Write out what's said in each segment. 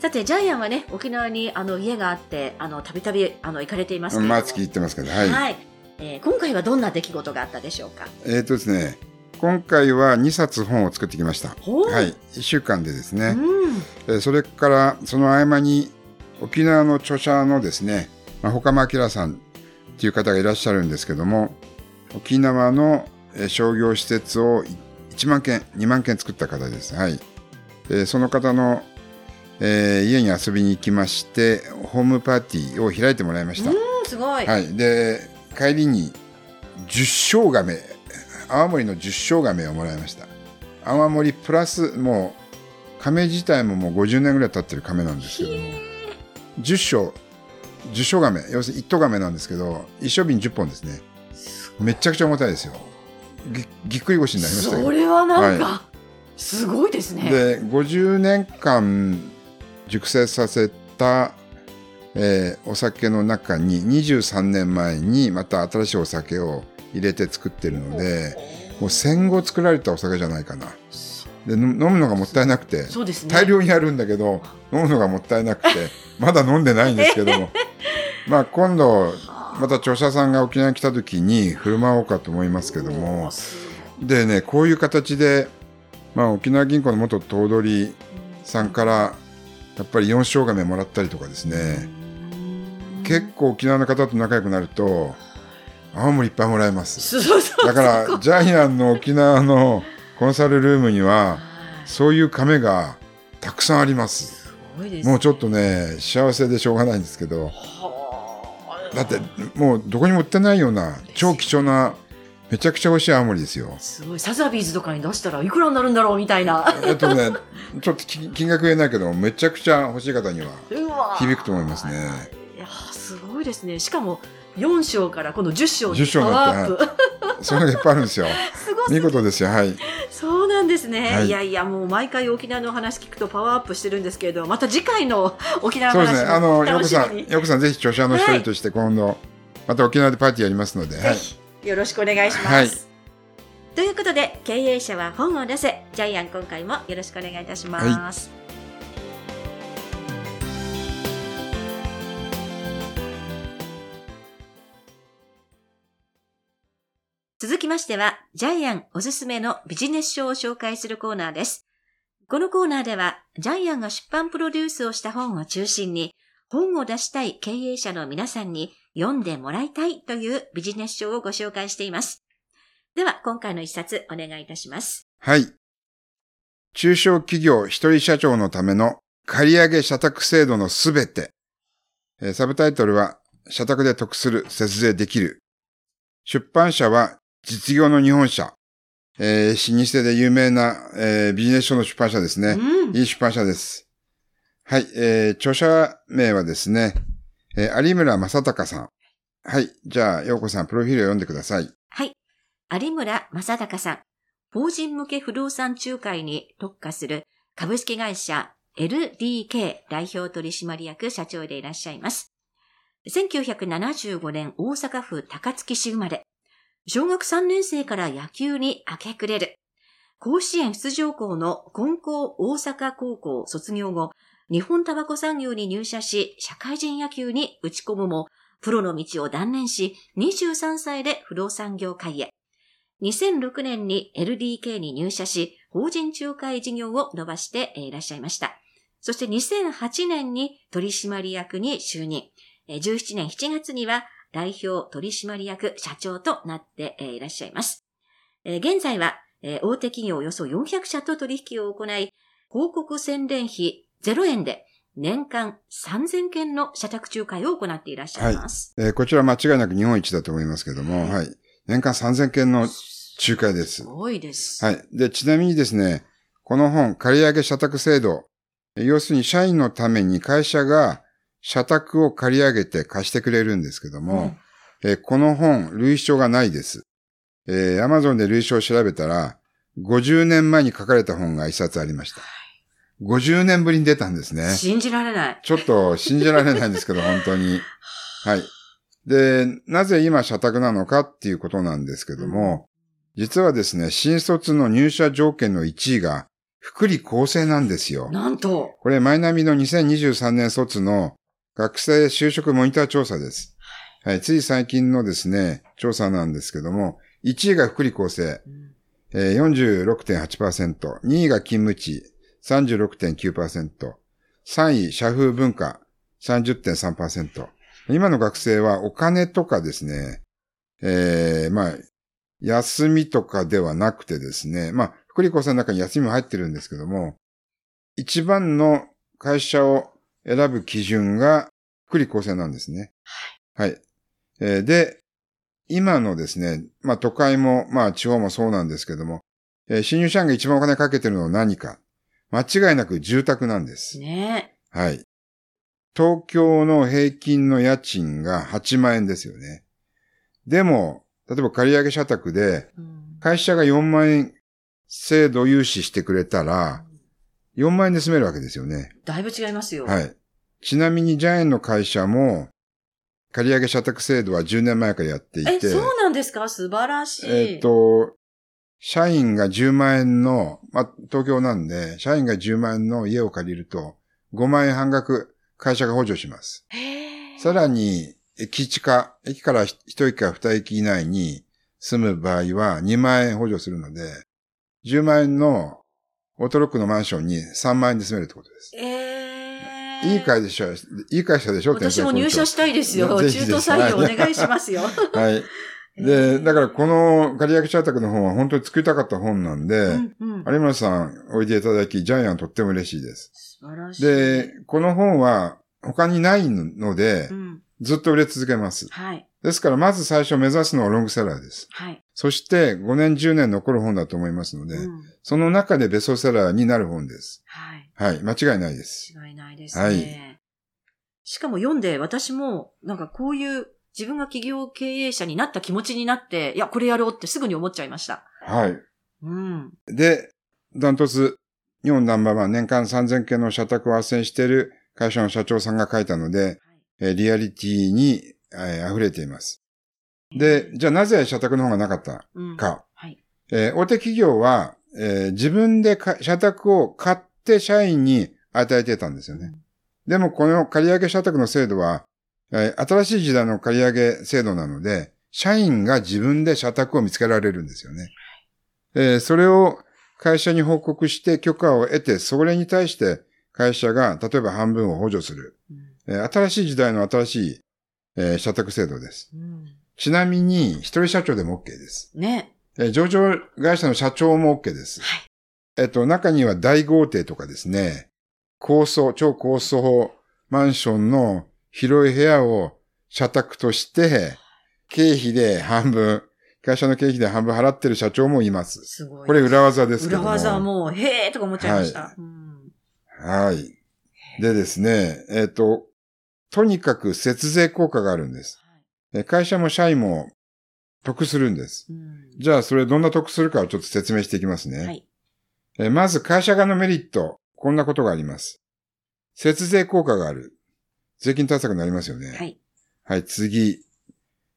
さてジャイアンはね沖縄にあの家があってあのたびたびあの行かれていますけれども毎月言ってますけど、はい。えー今回はどんな出来事があったでしょうか？えっ、とですね、今回は2冊本を作ってきました。ほうはい、1週間でですうね。んえーそれから、その合間に、沖縄の著者のですね、まあ、岡間明さんっていう方がいらっしゃるんですけども、沖縄のえー商業施設を1万件、2万件作った方です。はい。でその方の、えー家に遊びに行きまして、ホームパーティーを開いてもらいました。うんすごい、はい、で帰りに十生亀青森の十生亀をもらいました。青森プラスもう亀自体ももう50年ぐらい経ってる亀なんですけども十生十生亀要するに一頭亀なんですけど一升瓶10本ですね。めっちゃくちゃ重たいですよ。ぎぎっくり腰になりましたけどそれはなんか、はすごいですね。で50年間熟成させた、えーお酒の中に23年前にまた新しいお酒を入れて作ってるのでもう戦後作られたお酒じゃないかな。での飲むのがもったいなくてね。大量にあるんだけど飲むのがもったいなくて まだ飲んでないんですけども。まあ今度また著者さんが沖縄に来た時に振る舞おうかと思いますけども。でねこういう形で、まあ、沖縄銀行の元頭取さんからやっぱり4生亀もらったりとかですね。結構沖縄の方と仲良くなると青森いっぱいもらえます。だからジャイアンの沖縄のコンサルルームにはそういう亀がたくさんあります。もうちょっとね幸せでしょうがないんですけど。はあ。だってもうどこにも売ってないような超貴重なめちゃくちゃ美味しい青森ですよ。すごい。サザビーズとかに出したらいくらになるんだろうみたいな。えっとね、ちょっと金金額言えないけど、めちゃくちゃ欲しい方には響くと思いますね。いやーすごいですね。しかも4章からこの10章に10章なってワーアップ。そうい。うのがいっぱいあるんですよ。すごい。見事ですよ、はい。そうなんですね、はい。い、やいやもう毎回沖縄のお話聞くとパワーアップしてるんですけれどまた次回の沖縄そうですね、話あの、もよこさん、よこさん、ぜひ著者の一人として今度、また沖縄でパーティーやりますので、はい。よろしくお願いします、はい。ということで経営者は本を出せ。ジャイアン今回もよろしくお願いいたします、続きましては、ジャイアンおすすめのビジネス書を紹介するコーナーです。このコーナーでは、ジャイアンが出版プロデュースをした本を中心に、本を出したい経営者の皆さんに読んでもらいたいというビジネス書をご紹介しています。では、今回の一冊お願いいたします。はい。中小企業一人社長のための借上社宅制度のすべて。えーサブタイトルは、社宅で得する、節税できる。出版社は、実業の日本社。えー老舗で有名な、えービジネス書の出版社ですね。うん。いい出版社です。はい、えー著者名はですね、えー有村正隆さん。はい、じゃあ、陽子さん、プロフィールを読んでください。はい。有村正隆さん。法人向け不動産仲介に特化する株式会社 LDK 代表取締役社長でいらっしゃいます。1975年大阪府高槻市生まれ。小学3年生から野球に明け暮れる。甲子園出場校の金光大阪高校卒業後、日本タバコ産業に入社し、社会人野球に打ち込むも、プロの道を断念し、23歳で不動産業界へ。2006年に LDK に入社し、法人仲介事業を伸ばしていらっしゃいました。そして2008年に取締役に就任。17年7月には代表取締役社長となっていらっしゃいます。現在はえー大手企業およそ400社と取引を行い、広告宣伝費0円で年間3000件の社宅仲介を行っていらっしゃいます。えーこちら間違いなく日本一だと思いますけども、はい。年間3000件の仲介ですす。ごいです。はい。で、ちなみにですね、この本、借上社宅制度、え要するに社員のために会社が社宅を借り上げて貸してくれるんですけども、えーこの本、類書がないです。えー、Amazon で類書を調べたら、50年前に書かれた本が一冊ありました。50年ぶりに出たんですね。信じられない。ちょっと信じられないんですけど、本当に。はい。で、なぜ今社宅なのかっていうことなんですけども、実はですね、新卒の入社条件の1位が、福利厚生なんですよ。なんと。これ、マイナビの2023年卒の学生就職モニター調査です。はい。つい最近のですね、調査なんですけども、1位が福利厚生、うん。えー46.8%、2位が勤務地、36.9%、3位、社風文化、30.3%。今の学生はお金とかですね、えー、まあ、休みとかではなくてですね、まあ、福利厚生の中に休みも入ってるんですけども、一番の会社を選ぶ基準が福利厚生なんですね。はい。えーで、今のですね、まあ都会も、まあ地方もそうなんですけども、えー新入社員が一番お金かけてるのは何か。間違いなく住宅なんです。ねはい。東京の平均の家賃が8万円ですよね。でも、例えば借り上げ社宅で、うん会社が4万円制度融資してくれたら、4万円で住めるわけですよね。だいぶ違いますよ。はい。ちなみにジャイアンの会社も、借り上げ社宅制度は10年前からやっていて、え、そうなんですか？素晴らしい。えっ、と、社員が10万円の、まあ、東京なんで、社員が10万円の家を借りると、5万円半額会社が補助します。さらに、駅地下、駅から1駅か2駅以内に住む場合は2万円補助するので、10万円のオートロックのマンションに3万円で住めるってことです。えー、いい会でしょいい会社でしょ私も入社したいですよ。中途採用お願いしますよ。はい。で、だからこの借り上げ社宅の本は本当に作りたかった本なんで、うんうん、有村さんおいでいただき、ジャイアンとっても嬉しいです。素晴らしい。で、この本は他にないのでう、ん、ずっと売れ続けます。はい。ですから、まず最初目指すのはロングセラーです。はい。そして5年10年残る本だと思いますので、うんその中でベストセラーになる本です。はい。はい、間違いないです。違いないですね。はいしかも読んで私も、なんかこういう自分が企業経営者になった気持ちになって、いや、これやろうってすぐに思っちゃいました。はい。うん。で、ダントツ、日本ナンバーワン年間3000件の社宅を斡旋している会社の社長さんが書いたので、えーリアリティに、えー溢れています。で、じゃあなぜ社宅の方がなかったうん、か。はい。えー大手企業は、えー自分でか社宅を買って社員に与えてたんですよね。でもこの借り上げ社宅の制度は、えー新しい時代の借り上げ制度なので、社員が自分で社宅を見つけられるんですよね。えーそれを会社に報告して許可を得て、それに対して会社が例えば半分を補助する。うんえー新しい時代の新しい、えー社宅制度です。うんちなみに、一人社長でも OK です。ね。えー上場会社の社長も OK です。はい。えっと、中には大豪邸とかですね、高層、超高層マンションの広い部屋を社宅として、経費で半分、会社の経費で半分払ってる社長もいます。すごい。これ裏技ですけども。裏技はもう、へーとか思っちゃいました。はいうんはい。でですね、えっと、とにかく節税効果があるんです。え会社も社員も得するんです。うんじゃあ、それどんな得するかをちょっと説明していきますね。はい。えーまず会社側のメリット、こんなことがあります。節税効果がある。税金対策になりますよね。はい。はい、次。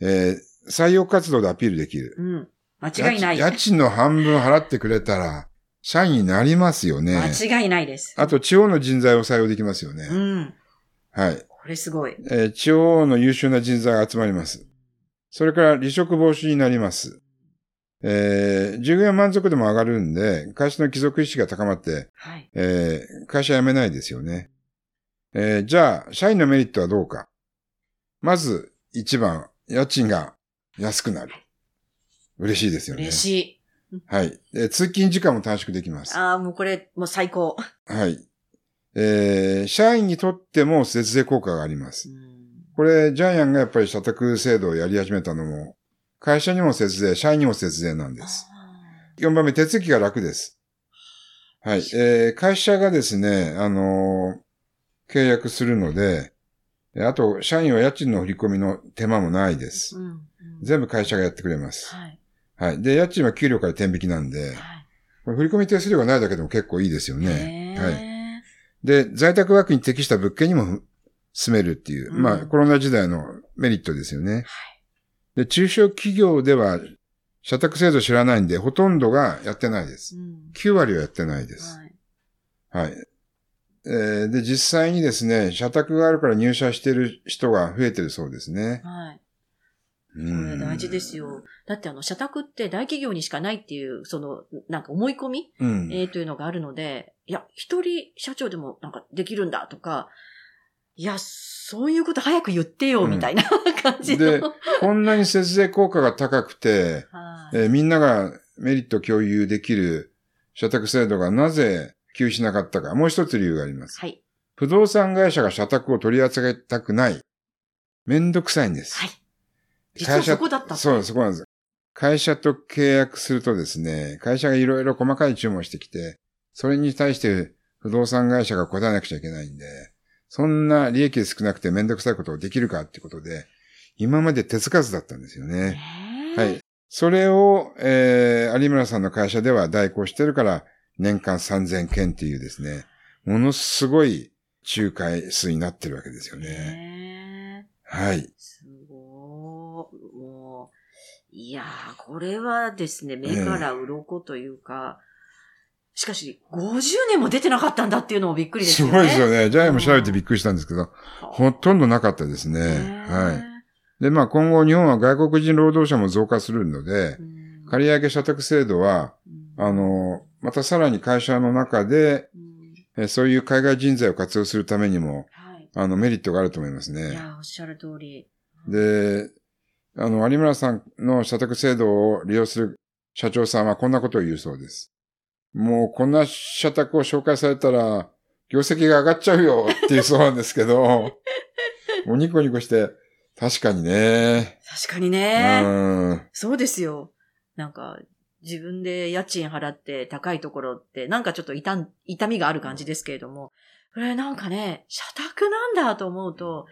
えー採用活動でアピールできる。うん。間違いない。家賃家賃の半分払ってくれたら、社員になりますよね。間違いないです。あと、地方の人材を採用できますよね。うん。はい。これすごい。えー地方の優秀な人材が集まります。それから離職防止になります。えー従業員満足度も上がるんで、会社の帰属意識が高まって、はい。えー会社辞めないですよね。えーじゃあ、社員のメリットはどうか。まず、一番、家賃が安くなる。嬉しいですよね。嬉しい。はい。えー通勤時間も短縮できます。ああ、もうこれ、もう最高。はい。えー社員にとっても節税効果がありますう。んこれ、ジャイアンがやっぱり社宅制度をやり始めたのも、会社にも節税、社員にも節税なんです。4番目、手続きが楽です。はい。えー会社がですね、あのー契約するので、あと、社員は家賃の振り込みの手間もないです。うんうん全部会社がやってくれます。はい。はい。で、家賃は給料から転引きなんで、はい。これ振り込み手数料がないだけでも結構いいですよね。ねはい。で、在宅ワークに適した物件にも住めるっていう、うんまあ、コロナ時代のメリットですよね。で、中小企業では、社宅制度知らないんで、ほとんどがやってないです。うん9割はやってないです。はいはい。えーで、実際にですね、社宅があるから入社してる人が増えてるそうですね。はい。ここれ大事ですよ。だってあの、社宅って大企業にしかないっていう、その、なんか思い込み、うん。えーというのがあるので、いや、一人社長でもなんかできるんだとか、いや、そういうこと早く言ってよ、うんみたいな感じでの。こんなに節税効果が高くて、はいえーみんながメリット共有できる社宅制度がなぜ普及しなかったか、もう一つ理由があります。はい。不動産会社が社宅を取り扱いたくない。めんどくさいんです。はい。実はそこだった。そう、そこなんです。会社と契約するとですね、会社がいろいろ細かい注文してきて、それに対して不動産会社が答えなくちゃいけないんで、そんな利益少なくてめんどくさいことをできるかってことで、今まで手つかずだったんですよね。はい。それを、えー、有村さんの会社では代行してるから、年間3000件っていうですね、ものすごい仲介数になってるわけですよね。はい。すごい。もう、いやー、これはですね、目から鱗というか、しかし、50年も出てなかったんだっていうのもびっくりですね。ごいですよね。ジャイアンも調べてびっくりしたんですけど、はほとんどなかったですね。はい。で、まあ今後日本は外国人労働者も増加するのでう、ん借上社宅制度は、うんあの、またさらに会社の中で、うんえそういう海外人材を活用するためにも、はい。あの、メリットがあると思いますいね。やー、おっしゃる通り。で、あの、有村さんの社宅制度を利用する社長さんはこんなことを言うそうです。もうこんな社宅を紹介されたら、業績が上がっちゃうよっていうそうなんですけど、もうニコニコして、確かにね。確かにうね。ん。そうですよ。なんか、自分で家賃払って高いところって、なんかちょっと痛ん痛みがある感じですけれども、これなんかね、社宅なんだと思うと、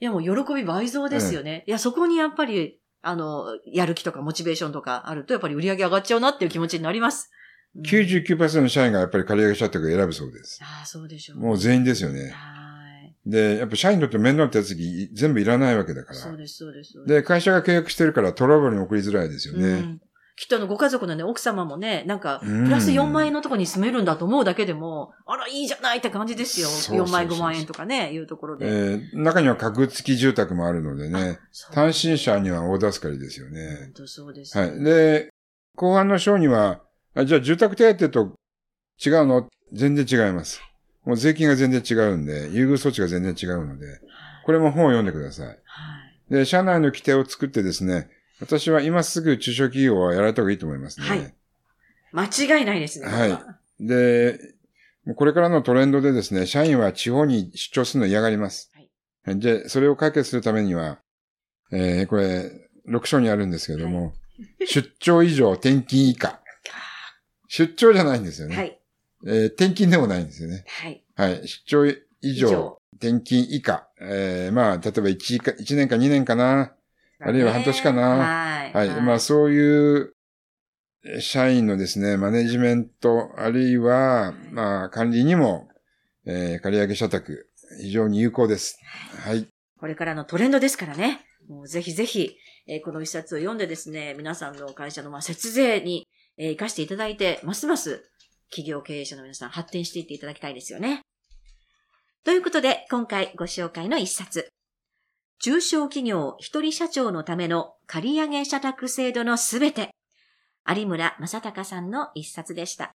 いやもう喜び倍増ですよね。いや、そこにやっぱり、あの、やる気とかモチベーションとかあると、やっぱり売り上げ上がっちゃうなっていう気持ちになります。うん99%の社員がやっぱり借り上げ社宅を選ぶそうです。ああ、そうでしょう。もう全員ですよね。はい。で、やっぱ社員にとって面倒な手続き全部いらないわけだから。そうです、そうです。そうで会社が契約してるからトラブルに送りづらいですよね。うんきっとあの、ご家族のね、奥様もね、なんか、うんプラス4万円のところに住めるんだと思うだけでも、あら、いいじゃないって感じですよ。そうそうそう4万円、5万円とかね、いうところで。えー中には格付き住宅もあるのでね、そう単身者には大助かりですよね本。当そうです。はい。で、後半の章には、あじゃあ住宅手当と違うの？全然違います。もう税金が全然違うんで、優遇措置が全然違うので、これも本を読んでください。はい。で、社内の規定を作ってですね、私は今すぐ中小企業はやられた方がいいと思いますね。はい間違いないですね。はいで、もうこれからのトレンドでですね、社員は地方に出張するの嫌がります。はいで、それを解決するためには、えー、これ、6章にあるんですけれども、出張以上、転勤以下。出張じゃないんですよね。はい。えー転勤でもないんですよね。はい。はい。出張以上、転勤以下。えー、まあ、例えば 1, か1年か2年かな。あるいは半年かなはい。はい。まあ、そういう、えー社員のですね、マネジメント、あるいは、まあ、管理にも、えー、借り上げ社宅、非常に有効です。はい。これからのトレンドですからね。もうぜひぜひ、えーこの一冊を読んでですね、皆さんの会社のまあ節税に、えー生かしていただいて、ますます企業経営者の皆さん発展していっていただきたいですよね。ということで、今回ご紹介の一冊。中小企業一人社長のための借り上げ社宅制度のすべて。有村正隆さんの一冊でした。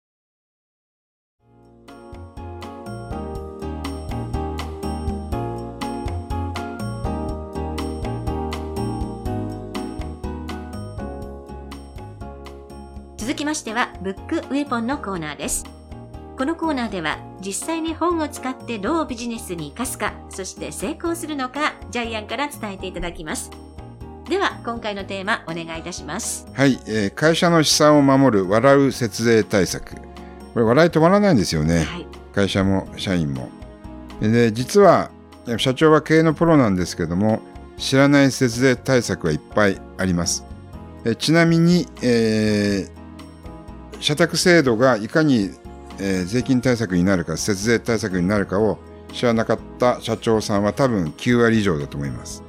きましては、ブックウェポンのコーナーです。このコーナーでは、実際に本を使ってどうビジネスに活かすか、そして成功するのか、ジャイアンから伝えていただきます。では、今回のテーマ、お願いいたします。はい。えー会社の資産を守る笑う節税対策。これ、笑い止まらないんですよね。はい。会社も社員も。で、実は、社長は経営のプロなんですけども、知らない節税対策はいっぱいあります。えちなみに、えー、社宅制度がいかに、えー、税金対策になるか、節税対策になるかを知らなかった社長さんは多分9割以上だと思います。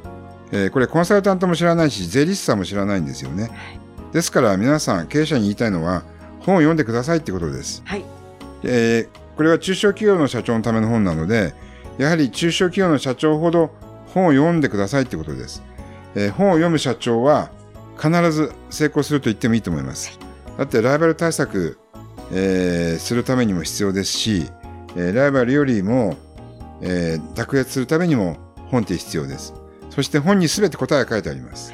えー、これコンサルタントも知らないし、税理士さんも知らないんですよね。ですから皆さん、経営者に言いたいのは、本を読んでくださいってことです。はい。えー、これは中小企業の社長のための本なので、やはり中小企業の社長ほど本を読んでくださいってことです。えー、本を読む社長は必ず成功すると言ってもいいと思います。だってライバル対策、えー、するためにも必要ですし、えー、ライバルよりも、えー、卓越するためにも本って必要です。そして本に全て答えが書いてあります。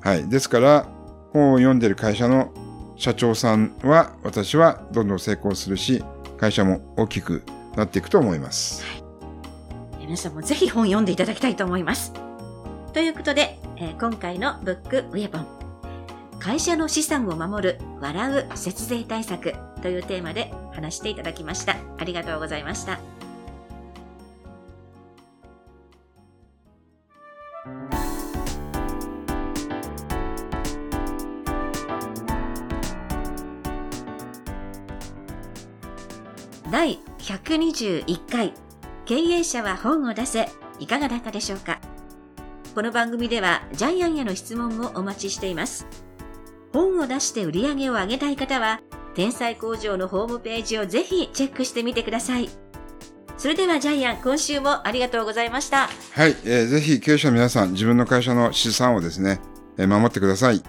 はい。ですから、本を読んでる会社の社長さんは、私はどんどん成功するし、会社も大きくなっていくと思います。はい、皆さんもぜひ本読んでいただきたいと思います。ということで、えー、今回のブックウェポン。会社の資産を守る笑う節税対策というテーマで話していただきました。ありがとうございました。第121回経営者は本を出せいかがだったでしょうか？この番組ではジャイアンへの質問もお待ちしています。本を出して売り上げを上げたい方は、天才工場のホームページをぜひチェックしてみてください。それではジャイアン、今週もありがとうございました。はい、えー、ぜひ経営者の皆さん、自分の会社の資産をですね、えー、守ってください。